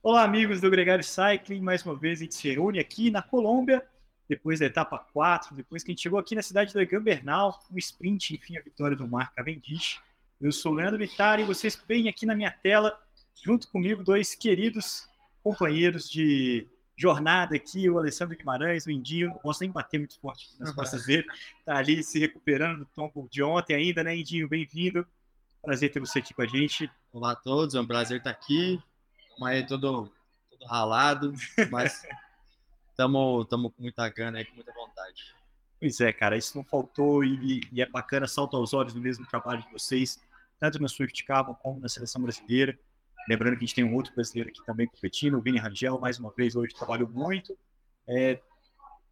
Olá, amigos do Gregário Cycling. Mais uma vez a gente se reúne aqui na Colômbia, depois da etapa 4, depois que a gente chegou aqui na cidade da Gambernal, um sprint, enfim, a vitória do Mark Cavendish. Eu sou o Leandro Vittar e vocês veem aqui na minha tela, junto comigo, dois queridos companheiros de jornada aqui, o Alessandro Guimarães, o Indinho, não posso nem bater muito forte nas costas dele, tá ali se recuperando do tombo de ontem ainda, né, Indinho? Bem-vindo. Prazer ter você aqui com a gente. Olá a todos, é um prazer estar aqui. Aí todo, todo ralado, mas estamos com muita gana aí, com muita vontade. Pois é, cara, isso não faltou e, e é bacana, salta aos olhos do mesmo trabalho de vocês, tanto na Swift Carbon como na seleção brasileira. Lembrando que a gente tem um outro brasileiro aqui também competindo, o Vini Rangel, mais uma vez, hoje trabalhou muito. É,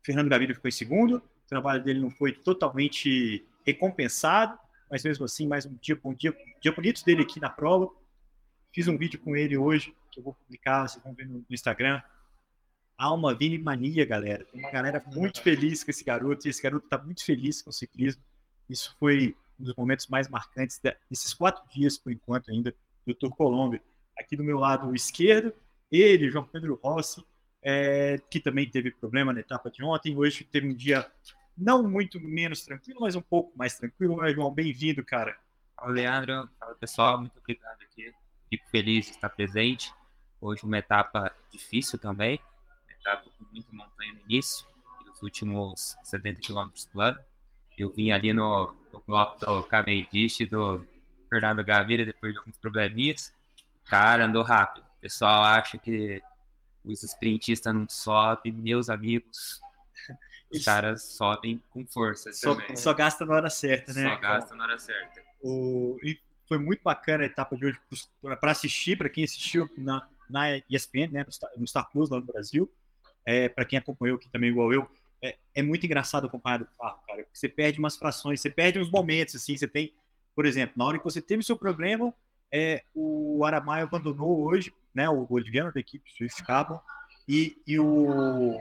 Fernando Gaviria ficou em segundo, o trabalho dele não foi totalmente recompensado, mas mesmo assim, mais um dia, um dia, um dia bonito dele aqui na prova. Fiz um vídeo com ele hoje, que eu vou publicar, vocês vão ver no, no Instagram. Alma Vini Mania, galera. Tem uma galera muito feliz com esse garoto, e esse garoto está muito feliz com o ciclismo. Isso foi um dos momentos mais marcantes desses quatro dias, por enquanto, ainda, do Tour Colômbia aqui do meu lado esquerdo, ele, João Pedro Rossi, é, que também teve problema na etapa de ontem. Hoje teve um dia não muito menos tranquilo, mas um pouco mais tranquilo. Mas, João, bem-vindo, cara. Fala, Leandro. Fala, pessoal. Muito obrigado feliz de estar presente. Hoje uma etapa difícil também. Uma etapa com muita montanha no início. Os últimos 70 quilômetros plano. Eu vim ali no, no bloco do Cavendish do Fernando Gaviria depois de alguns probleminhas. Cara, andou rápido. O pessoal acha que os sprintistas não sobem, meus amigos. Os caras sobem com força. Só, só, gasta na hora certa, né? Só gasta na hora certa. O, e foi muito bacana a etapa de hoje para assistir, para quem assistiu na, na ESPN, né, no Star Plus lá no Brasil. É, para quem acompanhou aqui também, igual eu, é, é muito engraçado acompanhar do carro, cara. Você perde umas frações, você perde uns momentos, assim. Você tem, por exemplo, na hora que você teve o seu problema, é, o Aramaio abandonou hoje, né, o Oliviano da equipe Swift Carbon, e, e o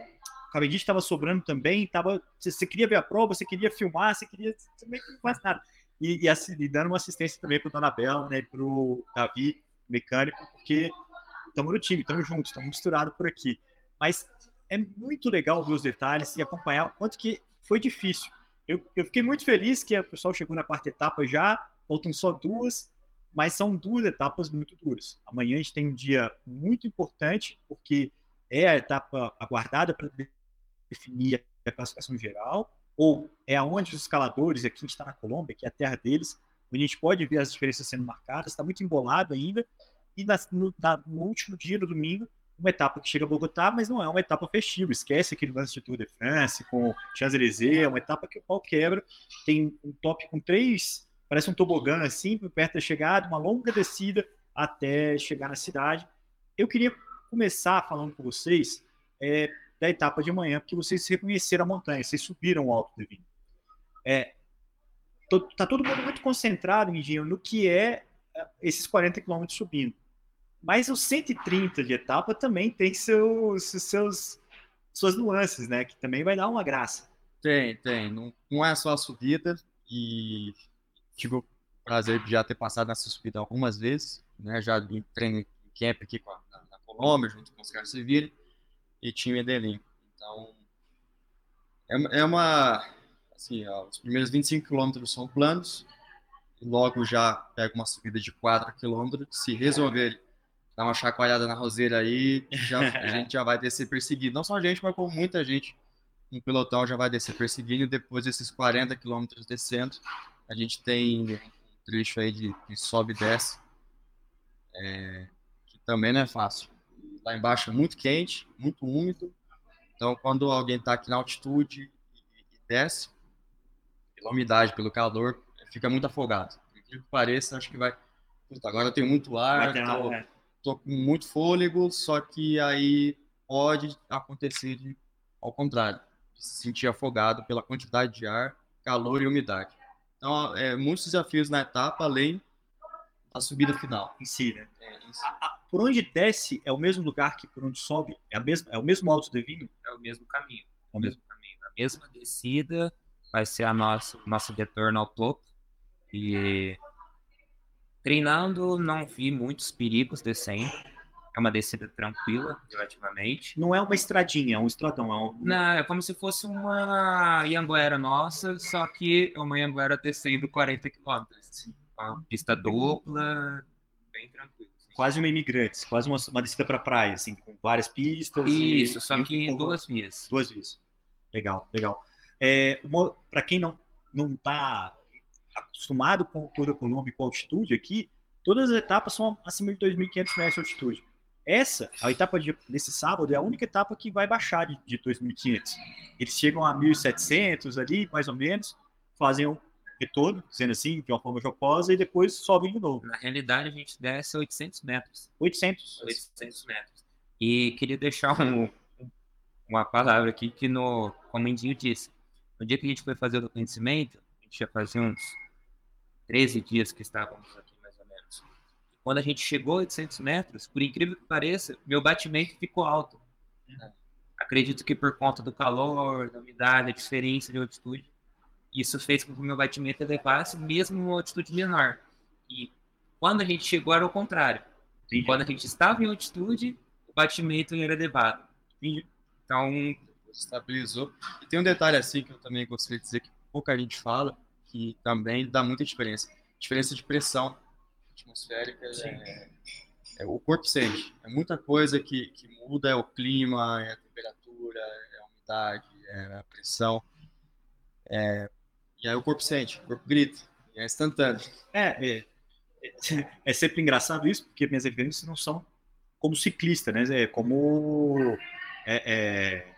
Cavendish estava sobrando também, tava, você, você, queria ver a prova, você queria filmar, você queria, você meio que não faz nada. E, e, e dando uma assistência também para o Donabel, né, para o Davi, mecânico, porque estamos no time, estamos juntos, estamos misturados por aqui. Mas é muito legal ver os detalhes e acompanhar o quanto que foi difícil. Eu, eu fiquei muito feliz que o pessoal chegou na quarta etapa já, faltam só duas, mas são duas etapas muito duras. Amanhã a gente tem um dia muito importante, porque é a etapa aguardada para definir a classificação geral, ou é aonde os escaladores, aqui a gente está na Colômbia, que é a terra deles, onde a gente pode ver as diferenças sendo marcadas, está muito embolado ainda, e na, no, na, no, último dia, no domingo, uma etapa que chega a Bogotá, mas não é uma etapa festiva, esquece aquele lance de Tour de France com Champs-Élysées, é uma etapa que o pau quebra, tem um top com três parece um tobogã assim, perto da chegada, uma longa descida até chegar na cidade. Eu queria começar falando com vocês é, da etapa de manhã, porque vocês reconheceram a montanha, vocês subiram o Alto Divino. É, tô, tá todo mundo muito concentrado, Mindinho, no que é, é esses 40 quilômetros subindo. Mas os 130 de etapa também tem seus, seus, suas nuances, né? Que também vai dar uma graça. Tem, tem. Não, não é só a subida e tive o prazer de já ter passado nessa subida algumas vezes, né? Já em treino camp aqui a, na, na, Colômbia, junto com os caras civis e tinha o Medellín. Então, é, é uma, assim, ó, os primeiros 25 quilômetros são planos, e logo já pega uma subida de 4 quilômetros, se resolver dar uma chacoalhada na roseira aí, já, a gente já vai descer perseguido. Não só a gente, mas como muita gente, um pelotão já vai descer perseguindo, depois desses 40 quilômetros descendo, a gente tem um trecho aí de, de sobe e desce, é, que também não é fácil. Lá embaixo é muito quente, muito úmido. Então, quando alguém está aqui na altitude e, e desce, pela umidade, pelo calor, fica muito afogado. Por que pareça, acho que vai. Puta, agora eu tenho muito ar, tô, né? tô, com muito fôlego, só que aí pode acontecer de, ao contrário, de se sentir afogado pela quantidade de ar, calor e umidade. Então, é, muitos desafios na etapa, além da subida final. Em si, né? É, em si. A, a, por onde desce é o mesmo lugar que por onde sobe? É, a mesma, é o mesmo alto de vinho? É o mesmo caminho. É o mesmo caminho. A mesma descida vai ser a nossa, nosso retorno ao topo. E treinando, não vi muitos perigos descendo. É uma descida tranquila, relativamente. Não é uma estradinha, é um estradão. É um... Não, é como se fosse uma Ianguera nossa, só que é uma Ianguera descendo 40 km. Uma pista dupla, bem tranquila. assim. Quase uma imigrantes, quase uma, uma descida para praia, assim, com várias pistas. e- Isso, só e que em duas vias. Duas vezes. Legal, legal. É, para quem não não está acostumado com Colômbia e com a altitude aqui, todas as etapas são acima de 2.500 metros de altitude. Essa, a etapa de, desse sábado, é a única etapa que vai baixar de, de 2.500. Eles chegam a 1.700 ali, mais ou menos, fazem um retorno, sendo assim, de uma forma jocosa, e depois sobem de novo. Na realidade, a gente desce 800 metros. 800. 800 metros. E queria deixar um- uma palavra aqui que, no, como o disse, no dia que a gente foi fazer o reconhecimento, a gente já fazia uns 13 dias que estávamos aqui, mais ou menos. Quando a gente chegou a 800 metros, por incrível que pareça, meu batimento ficou alto. Acredito que por conta do calor, da umidade, da diferença de altitude, isso fez com que o meu batimento elevasse, mesmo em uma altitude menor. E quando a gente chegou, era o contrário. Quando a gente estava em altitude, o batimento era elevado. Entendi. Então, estabilizou. E tem um detalhe assim que eu também gostaria de dizer que pouca gente fala, que também dá muita diferença. Diferença de pressão atmosférica é, é- o corpo sente. É muita coisa que, que muda, é o clima, é a temperatura, é a umidade, é a pressão. É, e aí o corpo sente, o corpo grita, e é instantâneo. É, é, é, sempre engraçado isso, porque minhas referências não são como ciclista, né? É como é, é,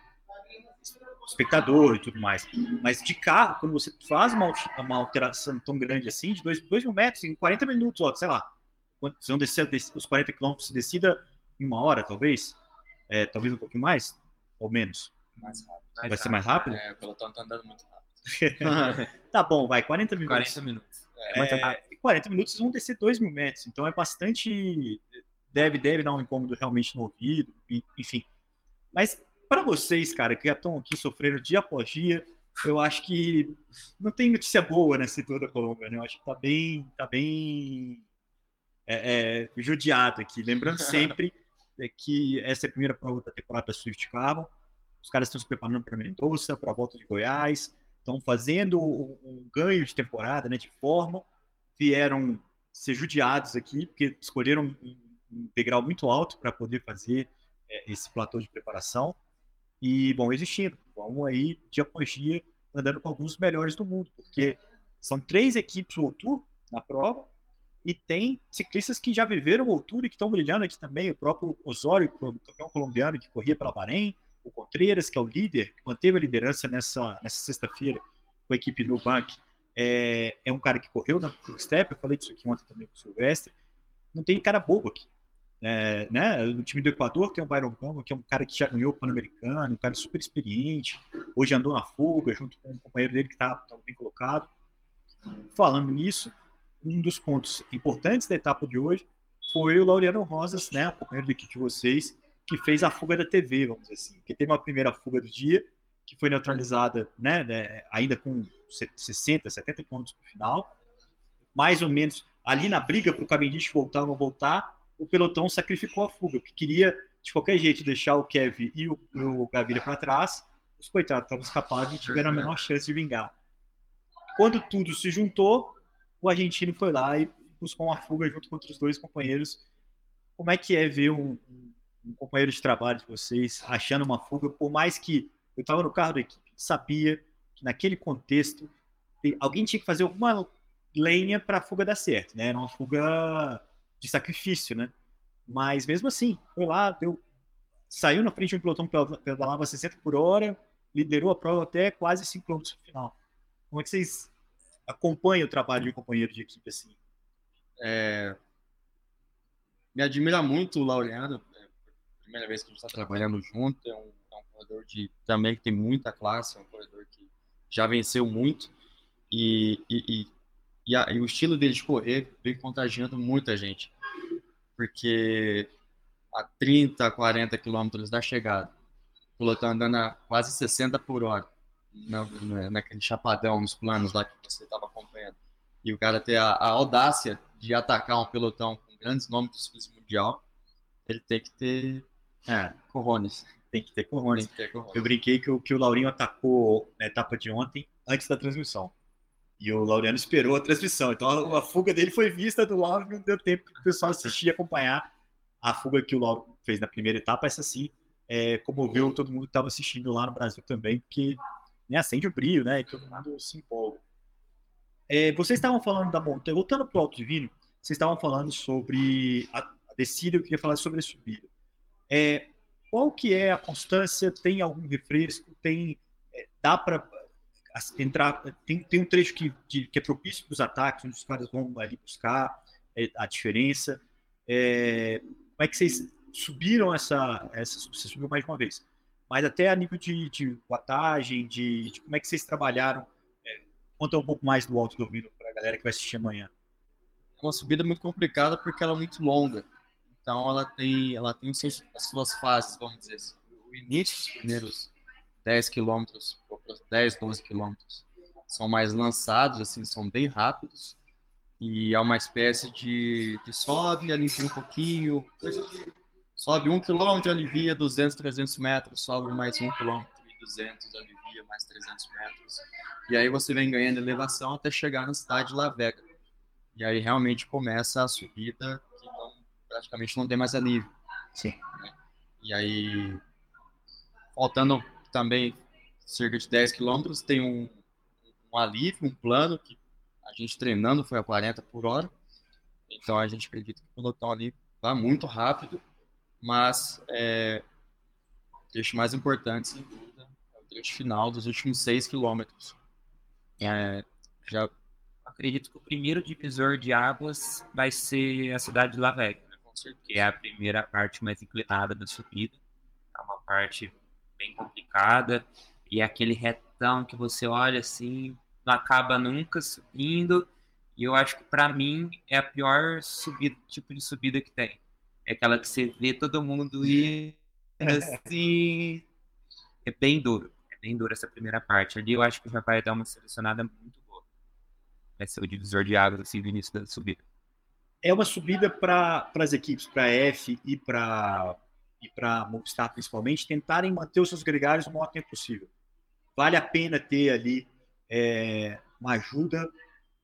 espectador e tudo mais. Mas de carro, quando você faz uma, uma alteração tão grande assim, de 2 mil metros, em 40 minutos, ó, sei lá, quando- vocês vão descer des- os 40 quilômetros de descida em uma hora, talvez, é, talvez um pouquinho mais, ou menos. Mais rápido. Vai ser mais rápido? É, o pelotão tá andando muito rápido. Tá bom, vai, 40 minutos. 40 minutos. É, em 40 minutos vocês vão descer 2 mil metros, então é bastante. Deve, deve dar um incômodo realmente no ouvido, enfim. Mas para vocês, cara, que já estão aqui sofrendo dia após dia, eu acho que não tem notícia boa nessa toda a Colômbia, né? Eu acho que tá bem, tá bem é, é, judiado aqui. Lembrando sempre é, que essa é a primeira prova da temporada da Swift Carbon. Os caras estão se preparando para Mendoza, para a volta de Goiás, estão fazendo um, ganho de temporada, né, de forma, vieram ser judiados aqui, porque escolheram um, degrau muito alto para poder fazer é, esse platô de preparação. E, bom, existindo. Vamos aí, dia após dia, andando com alguns melhores do mundo, porque são três equipes World Tour na prova, e tem ciclistas que já viveram o e que estão brilhando aqui também. O próprio Osório, o campeão colombiano que corria pela Bahrein, o Contreiras, que é o líder, que manteve a liderança nessa, nessa sexta-feira com a equipe do Bank, é, é um cara que correu na Step, eu falei disso aqui ontem também com o Silvestre. Não tem cara bobo aqui. É, né? No time do Equador tem o Byron Gama, que é um cara que já ganhou o Pan-Americano, um cara super experiente. Hoje andou na fuga junto com um companheiro dele que está bem colocado. Falando nisso, um dos pontos importantes da etapa de hoje foi o Laureano Rosas, né, companheiro da equipe de vocês, que fez a fuga da TV, vamos dizer assim. Que teve uma primeira fuga do dia, que foi neutralizada, né, né, ainda com 60, 70 pontos no final. Mais ou menos ali na briga para o Cavendish voltar ou não voltar, o pelotão sacrificou a fuga, porque queria, de qualquer jeito, deixar o Kevin e o, o Gaviria para trás. Os coitados estavam escapados e tiveram a menor chance de vingar. Quando tudo se juntou, o argentino foi lá e buscou uma fuga junto com outros dois companheiros. Como é que é ver um, um- um companheiro de trabalho de vocês achando uma fuga, por mais que eu estava no carro da equipe, sabia que naquele contexto alguém tinha que fazer alguma lenha para a fuga dar certo, né? Era uma fuga de sacrifício, né? Mas mesmo assim, foi lá, deu, saiu na frente de um pelotão que pedala- pedalava 60 por hora, liderou a prova até quase 5 km no final. Como é que vocês acompanham o trabalho de um companheiro de equipe assim? É, me admira muito o Laureano. Primeira vez que a gente está trabalhando junto. É um, é um corredor de, também que tem muita classe, é um corredor que já venceu muito. E, e, e, e, a- e o estilo dele de correr vem contagiando muita gente. Porque a 30, 40 quilômetros da chegada, o piloto tá andando a quase 60 por hora. Na, na- naquele chapadão, nos planos lá que você estava acompanhando. E o cara ter a, a audácia de atacar um pelotão com grandes nomes do ciclismo mundial Ele tem que ter É, corrones. tem que ter corrones. Tem que ter corrones. Eu brinquei que, o- que o Laurinho atacou na etapa de ontem, antes da transmissão. E o Laureano esperou a transmissão. Então a, a fuga dele foi vista do Lauro, não deu tempo para o pessoal assistir e acompanhar a fuga que o Lauro fez na primeira etapa. Essa sim é, comoveu todo mundo que estava assistindo lá no Brasil também, porque né, acende o brilho, né? E todo mundo se empolga. É, vocês estavam falando da montanha, voltando para o Alto Divino, vocês estavam falando sobre a, a descida, eu queria falar sobre a subida. É, qual que é a constância? Tem algum refresco? Tem é, dá para entrar? Tem, tem um trecho que, de- que é propício para os ataques, onde os caras vão ali buscar é, a diferença. É, como é que vocês subiram essa, essa? Você subiu mais uma vez, mas até a nível de, de watagem, de, de como é que vocês trabalharam? É, conta um pouco mais do Alto Domínio para a galera que vai assistir amanhã. É uma subida muito complicada porque ela é muito longa. Então ela tem, ela tem as suas fases, vamos dizer assim. O início, os primeiros 10 quilômetros, ou 10, 12 quilômetros, são mais lançados, assim, são bem rápidos. E é uma espécie de, de sobe, alivia um pouquinho, sobe um quilômetro, alivia 200, 300 metros, sobe mais um quilômetro e 200, alivia mais 300 metros. E aí você vem ganhando elevação até chegar na cidade de La Vega. E aí realmente começa a subida praticamente não tem mais alívio. Sim. E aí, faltando também cerca de 10 quilômetros, tem um, um alívio, um plano que a gente treinando foi a 40 por hora. Então a gente acredita que o pelotão ali vai muito rápido, mas é, o trecho mais importante, sem dúvida, é o trecho final dos últimos 6 quilômetros. É, já Acredito que o primeiro divisor de águas vai ser a cidade de La Vega, que é a primeira parte mais inclinada da subida. É uma parte bem complicada e é aquele retão que você olha assim, não acaba nunca subindo. E eu acho que para mim é a pior subida, tipo de subida que tem. É aquela que você vê todo mundo ir assim. É bem duro. É bem duro essa primeira parte. Ali eu acho que já vai dar uma selecionada muito boa. Vai ser o divisor de águas assim do início da subida. É uma subida para as equipes, para a F e para e para Movistar principalmente, tentarem manter os seus gregários o maior tempo possível. Vale a pena ter ali é, uma ajuda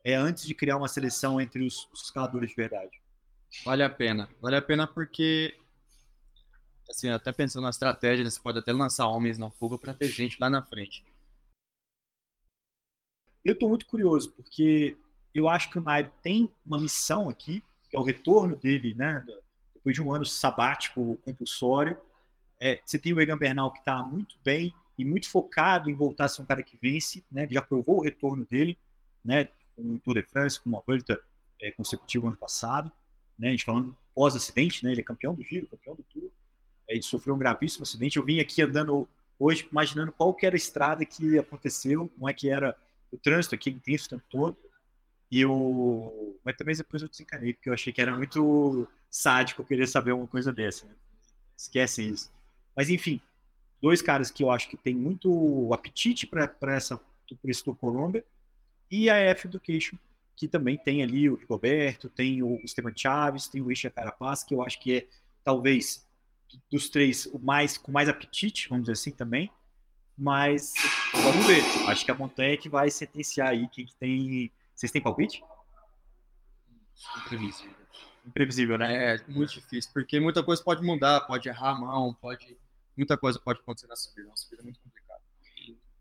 é, antes de criar uma seleção entre os, os escaladores de verdade. Vale a pena. Vale a pena porque, assim, até pensando na estratégia, você pode até lançar homens na fuga para ter gente lá na frente. Eu estou muito curioso, porque eu acho que o Nairo tem uma missão aqui, que é o retorno dele, né? Depois de um ano sabático compulsório. É, você tem o Egan Bernal que está muito bem e muito focado em voltar a ser um cara que vence, né? Já provou o retorno dele, né? Com o Tour de France, com uma volta é, consecutiva ano passado, né? A gente falando pós-acidente, né? Ele é campeão do Giro, campeão do Tour. É, ele sofreu um gravíssimo acidente. Eu vim aqui andando hoje, imaginando qual que era a estrada que aconteceu, como é que era o trânsito aqui intenso o tempo todo. E eu. Mas também depois eu desencanei, porque eu achei que era muito sádico querer saber uma coisa dessa. Né? Esquece isso. Mas enfim, dois caras que eu acho que tem muito apetite para essa esse Tour Colômbia e a F Education, que também tem ali o Rigoberto, tem o Esteban Chaves, tem o Isha Carapaz, que eu acho que é talvez dos três o mais com mais apetite, vamos dizer assim também. Mas vamos ver. Acho que a montanha é que vai sentenciar aí quem que tem. Vocês têm palpite? Imprevisível. Imprevisível, né? É muito difícil, porque muita coisa pode mudar, pode errar a mão, pode. Muita coisa pode acontecer na subida. É uma subida muito complicada.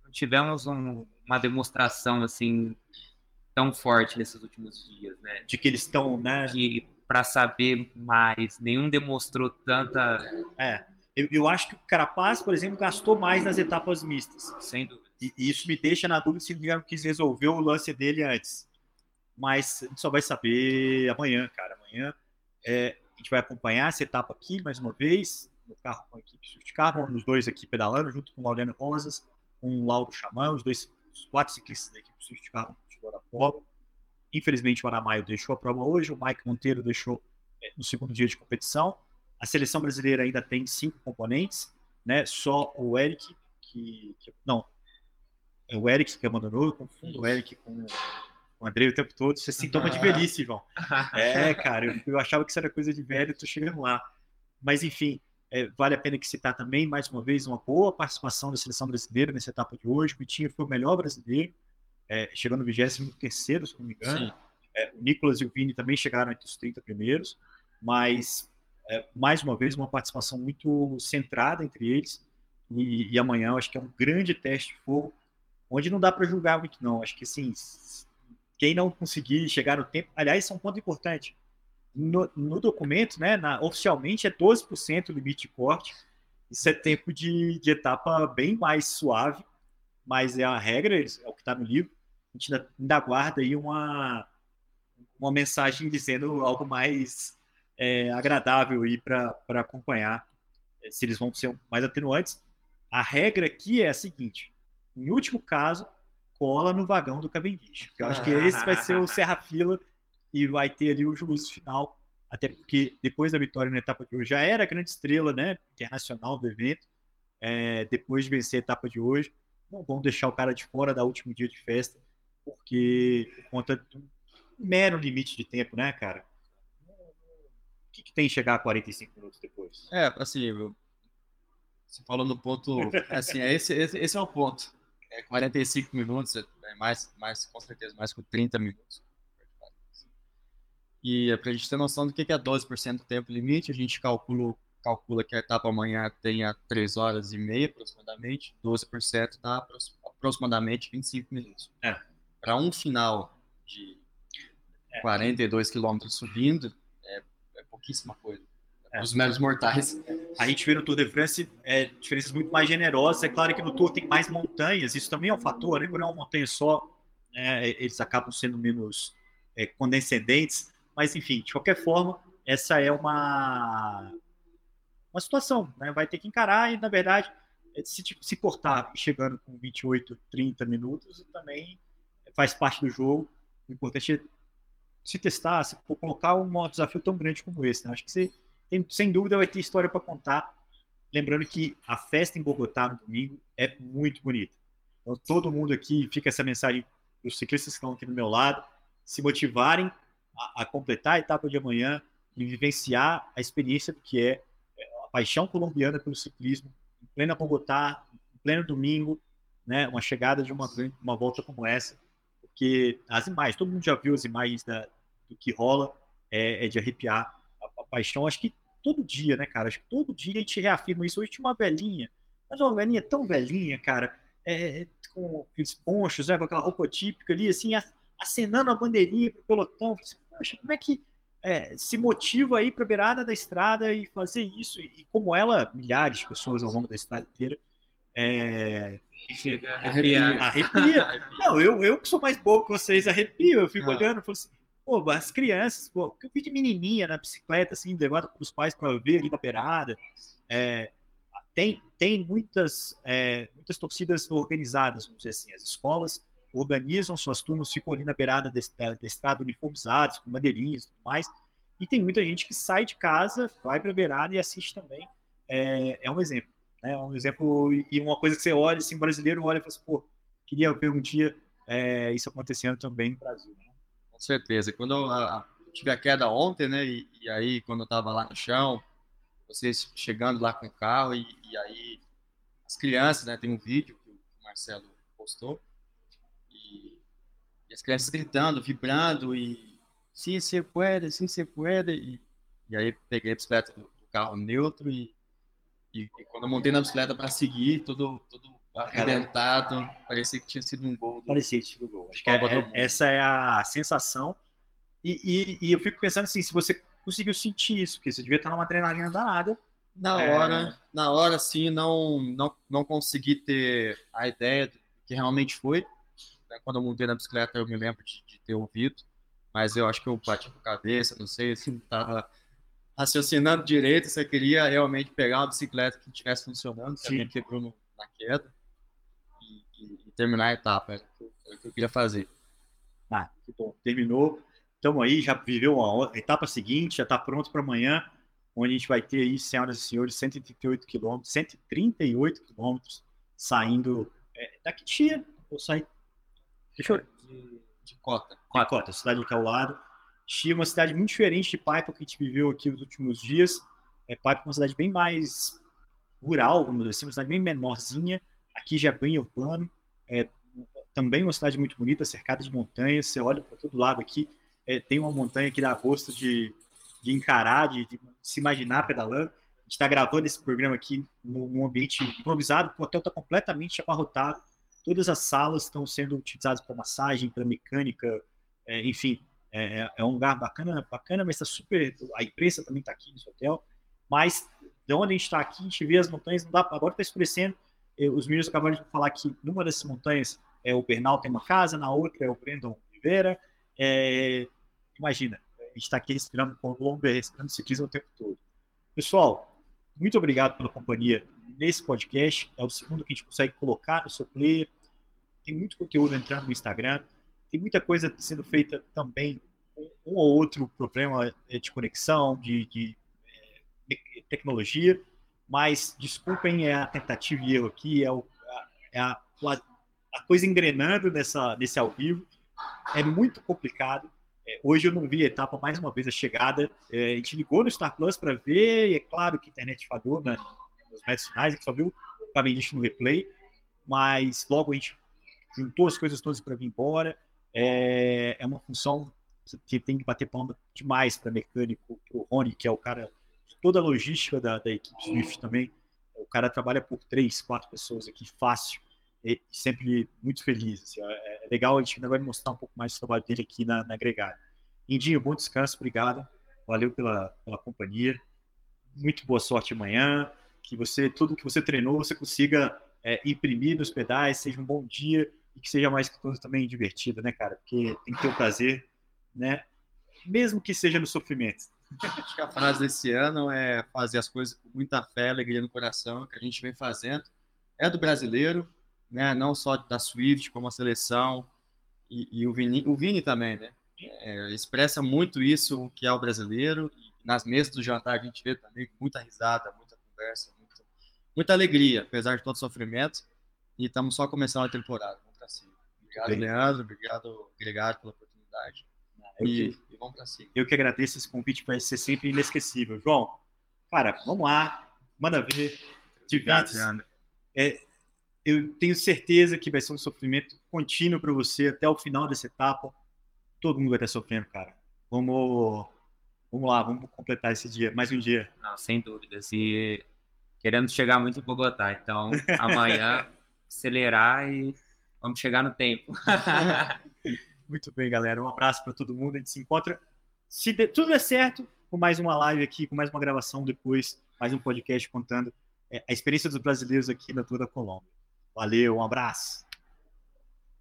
Não tivemos um- uma demonstração assim tão forte nesses últimos dias, né? De que eles estão, né? Que para saber mais, nenhum demonstrou tanta, É. Eu, eu acho que o Carapaz, por exemplo, gastou mais nas etapas mistas. sem dúvida. E, e isso me deixa na dúvida se ele quis resolver o lance dele antes. Mas a gente só vai saber amanhã, cara. Amanhã é, a gente vai acompanhar essa etapa aqui mais uma vez, no carro com a equipe Swift Car, vamos os dois aqui pedalando, junto com o Laureano Rosas, com o Lauro Xamã, os dois, os quatro ciclistas da equipe Swift Car vão continuar a prova. Infelizmente o Aramaio deixou a prova hoje, o Mike Monteiro deixou é, no segundo dia de competição. A seleção brasileira ainda tem cinco componentes, né? Só o Eric, que, que não, é o Eric que abandonou, eu confundo o Eric com o Andrei o tempo todo. Isso é sintoma de velhice, Ivan. É, cara, eu, eu achava que isso era coisa de velho, tô chegando lá. mas enfim, é, vale a pena que citar também, mais uma vez, uma boa participação da seleção brasileira nessa etapa de hoje. O Vitinho foi o melhor brasileiro, é, chegou no 23, se não me engano. É, o Nicolas e o Vini também chegaram entre os 30 primeiros, mas, é, mais uma vez, uma participação muito centrada entre eles. E, e amanhã eu acho que é um grande teste de fogo, onde não dá para julgar muito, não. Acho que, assim, quem não conseguir chegar no tempo. Aliás, isso é um ponto importante no, no documento, né, na, oficialmente é 12% o limite de corte. Isso é tempo de, de etapa bem mais suave, mas é a regra, é o que está no livro. A gente ainda, ainda aguarda aí uma, uma mensagem dizendo algo mais é, agradável aí para acompanhar, é, se eles vão ser mais atenuantes. A regra aqui é a seguinte: em último caso, cola no vagão do Cavendish. Eu acho que esse vai ser o serra-fila e vai ter ali o juízo final, até porque depois da vitória na etapa de hoje já era a grande estrela né, internacional do evento, é, depois de vencer a etapa de hoje, não vão deixar o cara de fora da último dia de festa, porque por conta do mero limite de tempo, né, cara? O que, que tem chegar a 45 minutos depois? É, assim, você falou no ponto, assim, é esse, esse, esse é o ponto. É 45 minutos, é mais, mais, com certeza, mais que 30 minutos. E é para a gente ter noção do que é 12% do tempo limite, a gente calcula, calcula que a etapa amanhã tenha 3 horas e meia aproximadamente, 12% dá aproximadamente 25 minutos. É. Para um final de 42 quilômetros subindo, é, é pouquíssima coisa. É. Os meros mortais. A gente vê no Tour de France é, diferenças muito mais generosas. É claro que no Tour tem mais montanhas, isso também é um fator. Né? Não é uma montanha só, né? eles acabam sendo menos é, condescendentes. Mas, enfim, de qualquer forma, essa é uma, uma situação. Né? Vai ter que encarar e, na verdade, se, tipo, se cortar chegando com 28, 30 minutos, também faz parte do jogo. O importante é se testar, se colocar um desafio tão grande como esse. Né? Acho que você, tem, sem dúvida vai ter história para contar. Lembrando que a festa em Bogotá no domingo é muito bonita. Então, todo mundo aqui, fica essa mensagem para os ciclistas que estão aqui do meu lado, se motivarem a, a, completar a etapa de amanhã e vivenciar a experiência do que é, é a paixão colombiana pelo ciclismo, em plena Bogotá, em pleno domingo, né, uma chegada de uma, uma volta como essa, porque as imagens, todo mundo já viu as imagens da, do que rola, é, é de arrepiar a, a, paixão, acho que todo dia, né, cara, acho que todo dia a gente reafirma isso, hoje tinha uma velhinha, mas uma velhinha tão velhinha, cara, é, com aqueles ponchos, né, com aquela roupa típica ali, assim, acenando a bandeirinha pro pelotão, poxa, como é que é, se motiva aí para a beirada da estrada e fazer isso? E como ela, milhares de pessoas ao longo da estrada inteira. É, Chega arrepia. arrepia. Não, eu, eu que sou mais bobo que vocês, arrepio. Eu fico ah. olhando e falo assim, pô, as crianças, pô, eu vi de menininha na bicicleta, assim, levada para os pais para ver ali na beirada. É, tem, tem muitas, é, muitas torcidas organizadas, vamos dizer assim, as escolas organizam suas turmas, ficam ali na beirada da estrada uniformizados, com bandeirinhas e tudo mais. E tem muita gente que sai de casa, vai para a beirada e assiste também. É, é um exemplo. Né? É um exemplo e uma coisa que você olha, assim, brasileiro olha e fala assim, pô, queria ver um dia é, isso acontecendo também no Brasil. Né? Certeza. Quando eu, a, tive a queda ontem, né, e, e aí quando eu estava lá no chão, vocês chegando lá com o carro e, e aí as crianças, né, tem um vídeo que o Marcelo postou, as crianças gritando, vibrando e sim, se puede, sim, se puede. E, e aí peguei a bicicleta do, carro neutro e, e, e, quando eu montei na bicicleta para seguir, todo, todo arrebentado, parecia que tinha sido um gol. Parecia que tinha sido um gol. Acho que é, é, essa é a sensação. E, e, eu fico pensando assim, se você conseguiu sentir isso, porque você devia estar numa treinagem danada. Na é... hora, na hora, sim, não, não, não consegui ter a ideia do que realmente foi quando eu montei na bicicleta eu me lembro de, de ter ouvido, mas eu acho que eu bati com a cabeça, não sei se estava raciocinando direito, se eu queria realmente pegar uma bicicleta que estivesse funcionando, se alguém quebrou na queda e, e, e, terminar a etapa, era o que eu queria fazer. Ah, que bom, terminou. Estamos aí, já viveu a etapa seguinte, já está pronto para amanhã, onde a gente vai ter aí, senhoras e senhores, 138 quilômetros, 138 quilômetros saindo é, da Quitia, vou sair Deixa eu... de, de Cota. Cota. Cota, cidade que é ao lado. Chia, uma cidade muito diferente de Paipa que a gente viveu aqui nos últimos dias. É, Pipe é uma cidade bem mais rural, vamos dizer assim, uma cidade bem menorzinha. Aqui já é bem urbano. É, também uma cidade muito bonita, cercada de montanhas. Você olha para todo lado aqui, é, tem uma montanha que dá gosto de, de encarar, de, de se imaginar pedalando. A gente está gravando esse programa aqui num ambiente improvisado, o hotel está completamente abarrotado. Todas as salas estão sendo utilizadas para massagem, para mecânica, é, enfim, é, é, é, um lugar bacana, bacana, mas está super. A imprensa também está aqui nesse hotel. Mas de onde a gente está aqui, a gente vê as montanhas, não dá, agora está escurecendo. Os meninos acabaram de falar que numa dessas montanhas é, o Bernal tem uma casa, na outra é o Brandon Oliveira. É, imagina, a gente está aqui respirando com Colômbia, respirando ciclismo o tempo todo. Pessoal, muito obrigado pela companhia nesse podcast. É o segundo que a gente consegue colocar no seu player. Tem muito conteúdo entrando no Instagram. Tem muita coisa sendo feita também um ou outro problema de conexão, de, de, de tecnologia, mas desculpem é a tentativa e erro aqui, é, o, é a, a, coisa engrenando nessa, nesse ao vivo. É muito complicado. É, hoje eu não vi a etapa mais uma vez a chegada. É, a gente ligou no Star Plus para ver, e é claro que a internet falhou né, nos metros finais, a gente só viu Cavendish no replay, mas logo a gente juntou as coisas todas para vir embora. É, é uma função que tem que bater palma demais para mecânico, para o Rony, que é o cara toda a logística da, da equipe Swift também. O cara trabalha por três, quatro pessoas aqui, fácil, e sempre muito feliz. Assim, é, é, legal, a gente ainda vai mostrar um pouco mais do trabalho dele aqui na, na Agregada. Indinho, bom descanso, obrigado. Valeu pela, pela companhia. Muito boa sorte amanhã. Que você, tudo que você treinou, você consiga é, imprimir nos pedais, seja um bom dia e que seja mais que tudo também divertido, né, cara? Porque tem que ter o prazer né? Mesmo que seja no sofrimento. Acho que a frase desse ano é fazer as coisas com muita fé, alegria no coração, que a gente vem fazendo. É do brasileiro, né? Não só da Swift, como a seleção e, e o, Vini, o Vini também, né? É, expressa muito isso que é o brasileiro. nas mesas do jantar a gente vê também muita risada, muita conversa, muita, muita alegria, apesar de todo o sofrimento. E estamos só começando a temporada. Vamos pra cima. Obrigado, Bem. Leandro. Obrigado, obrigado pela oportunidade. Que, e vamos cima. Eu que agradeço esse convite, para ser sempre inesquecível. João, cara, vamos lá, manda ver. Divides. É, eu tenho certeza que vai ser um sofrimento contínuo para você até o final dessa etapa. Todo mundo vai estar sofrendo, cara. Vamos, vamos lá, vamos completar esse dia, mais um dia. Não, sem dúvidas. E querendo chegar muito em Bogotá, então amanhã acelerar e vamos chegar no tempo. Muito bem, galera. Um abraço para todo mundo. A gente se encontra, se de, tudo der certo, com mais uma live aqui, com mais uma gravação depois, mais um podcast contando é, a experiência dos brasileiros aqui na Tour da Colômbia. Valeu, um abraço.